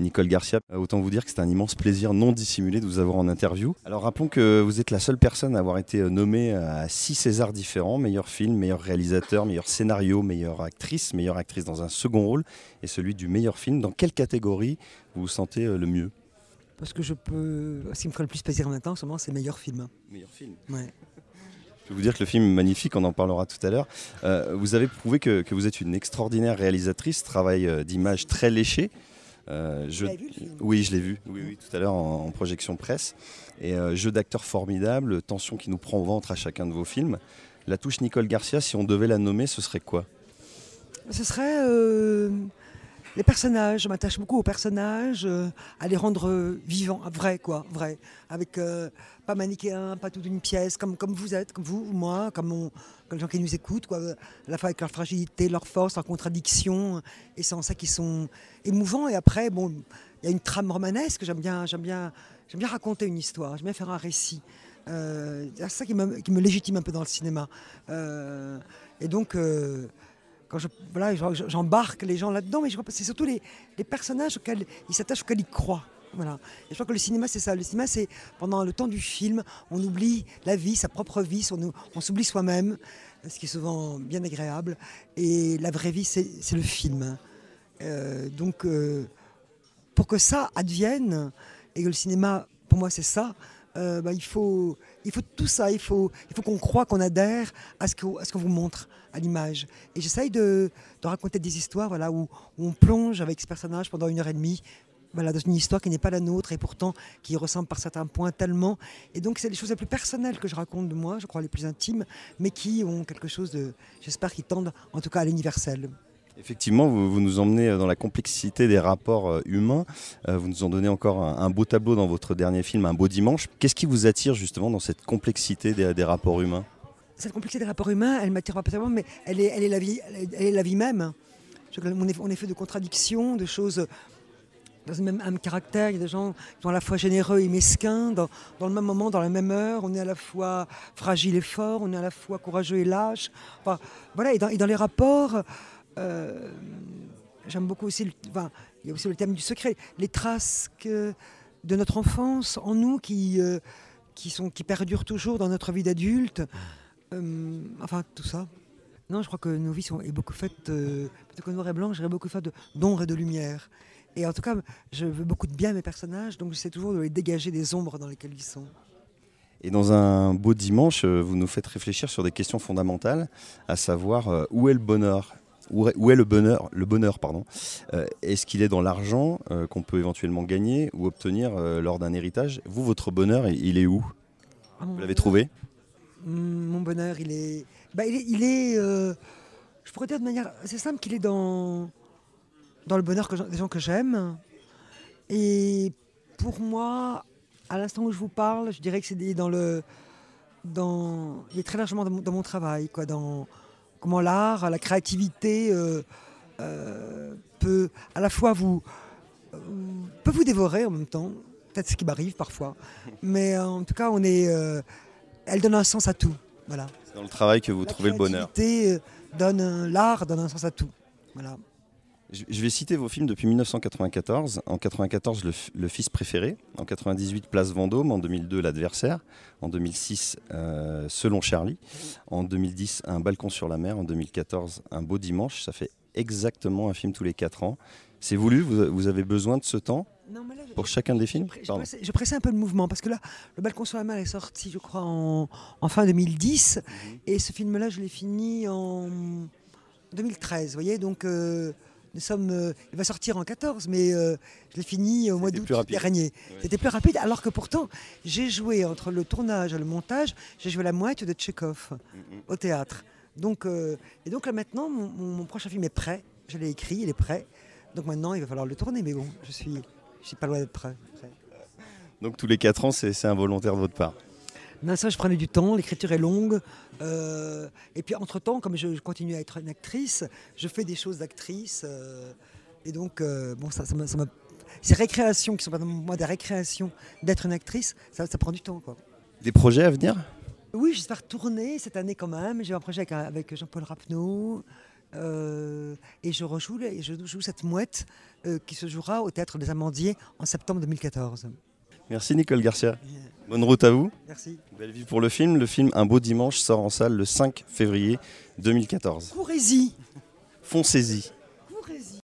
Nicole Garcia. Autant vous dire que c'est un immense plaisir non dissimulé de vous avoir en interview. Alors rappelons que vous êtes la seule personne à avoir été nommée à six Césars différents meilleur film, meilleur réalisateur, meilleur scénario, meilleure actrice, meilleure actrice dans un second rôle et celui du meilleur film. Dans quelle catégorie vous vous sentez le mieux? Parce que je peux. Ce qui me ferait le plus plaisir maintenant, c'est meilleur film. Meilleur film Ouais. Je peux vous dire que le film est magnifique, on en parlera tout à l'heure. Euh, vous avez prouvé que, vous êtes une extraordinaire réalisatrice, travail euh, d'image très léché. Euh. Vu, oui, je l'ai vu oui, tout à l'heure en, projection presse. Et jeu d'acteur formidable, tension qui nous prend au ventre à chacun de vos films. La touche Nicole Garcia, si on devait la nommer, ce serait quoi? Ce serait les personnages, je m'attache beaucoup aux personnages, euh, à les rendre euh, vivants, vrais quoi, vrais, avec euh, pas manichéen, pas toute une pièce, comme, comme vous êtes, comme vous, moi, comme, les gens qui nous écoutent, quoi, à la fois avec leur fragilité, leur force, leur contradiction, et c'est en ça qu'ils sont émouvants. Et après, bon, il y a une trame romanesque, j'aime bien, bien, bien raconter une histoire, j'aime bien faire un récit. c'est ça qui me, qui me, légitime un peu dans le cinéma. et donc quand je, voilà, j'embarque les gens là-dedans, mais c'est surtout les, personnages auxquels ils s'attachent, auxquels ils croient. Voilà. Et je crois que le cinéma, c'est ça. Le cinéma, c'est pendant le temps du film, on oublie la vie, sa propre vie, on, on s'oublie soi-même, ce qui est souvent bien agréable. Et la vraie vie, c'est le film. Euh, donc, euh, pour que ça advienne, et que le cinéma, pour moi, c'est ça, euh, bah, il, faut, il faut tout ça, il faut, il faut qu'on croit, qu'on adhère à ce qu'on vous montre à l'image. Et j'essaye de, de, raconter des histoires voilà, où, on plonge avec ce personnage pendant une heure et demie voilà, dans une histoire qui n'est pas la nôtre et pourtant qui ressemble par certains points tellement. Et donc, c'est les choses les plus personnelles que je raconte de moi, je crois les plus intimes, mais qui ont quelque chose de, j'espère, qui tendent en tout cas à l'universel. Effectivement, vous, nous emmenez dans la complexité des rapports euh, humains. Euh, vous nous en donnez encore un, beau tableau dans votre dernier film, Un beau dimanche. Qu'est-ce qui vous attire justement dans cette complexité des, rapports humains? Cette complexité des rapports humains, elle m'attire pas tellement, mais elle est, la vie, même. On est, fait de contradictions, de choses dans le même, caractère. Il y a des gens qui sont à la fois généreux et mesquins, dans, le même moment, dans la même heure. On est à la fois fragile et fort, on est à la fois courageux et lâche. Enfin, voilà, et dans les rapports, euh, j'aime beaucoup aussi, le, il y a aussi le thème du secret, les traces de notre enfance en nous qui, euh, qui, sont, qui perdurent toujours dans notre vie d'adulte. Euh, enfin, tout ça. Non, je crois que nos vies sont est beaucoup faites, plutôt que noir et blanc, j'aurais beaucoup fait d'ombre et de lumière. Et en tout cas, je veux beaucoup de bien à mes personnages, donc j'essaie toujours de les dégager des ombres dans lesquelles ils sont. Et dans un beau dimanche, vous nous faites réfléchir sur des questions fondamentales, à savoir où est le bonheur? Où est le bonheur, le bonheur pardon euh, Est-ce qu'il est dans l'argent euh, qu'on peut éventuellement gagner ou obtenir euh, lors d'un héritage? Vous, votre bonheur, il est où? Vous l'avez trouvé? Mon bonheur, il est, bah, il est, je pourrais dire de manière assez simple qu'il est dans, dans le bonheur des gens que j'aime. Et pour moi, à l'instant où je vous parle, je dirais que c'est dans le, dans, il est très largement dans mon, dans mon travail, quoi, dans comment l'art, la créativité euh, euh, peut à la fois vous, euh, peut vous dévorer en même temps. Peut-être ce qui m'arrive parfois. Mais en tout cas, on est, elle donne un sens à tout. Voilà. C'est dans le travail que vous trouvez le bonheur. donne l'art donne un sens à tout. Voilà. Je vais citer vos films depuis 1994. En 94, le, Fils préféré. En 98, Place Vendôme. En 2002, L'adversaire. En 2006, euh, Selon Charlie. En 2010, Un balcon sur la mer. En 2014, Un beau dimanche. Ça fait exactement un film tous les 4 ans. C'est voulu? Vous, avez besoin de ce temps pour chacun des films? je, pressais, un peu le mouvement parce que là, Le balcon sur la mer est sorti, je crois, en, fin 2010. Mhm. Et ce film-là, je l'ai fini en 2013. Vous voyez, donc. Euh, nous sommes, euh, il va sortir en 14, mais euh, je l'ai fini au mois d'août dernier. C'était plus rapide, alors que pourtant, j'ai joué entre le tournage et le montage, j'ai joué la moitié de Tchekhov au théâtre. Donc, euh, et donc là maintenant, mon, prochain film est prêt. Je l'ai écrit, il est prêt. Donc maintenant, il va falloir le tourner, mais bon, je suis, je suis pas loin d'être prêt. Donc tous les 4 ans, c'est involontaire de votre part non, ça, je prenais du temps, l'écriture est longue. Euh, et puis, entre-temps, comme je, continue à être une actrice, je fais des choses d'actrice. Euh, et donc, euh, bon, ça, ça, ces récréations qui sont pas moi des récréations d'être une actrice, ça, ça, prend du temps. Quoi. Des projets à venir? Oui, j'espère tourner cette année quand même. J'ai un projet avec, avec Jean-Paul Rapneau Euh, et je rejoue et je joue cette mouette euh, qui se jouera au Théâtre des Amandiers en septembre 2014. Merci Nicole Garcia. Bonne route à vous. Merci. Belle vie pour le film. Le film Un beau dimanche sort en salle le 5 février 2014. Courez-y Foncez-y.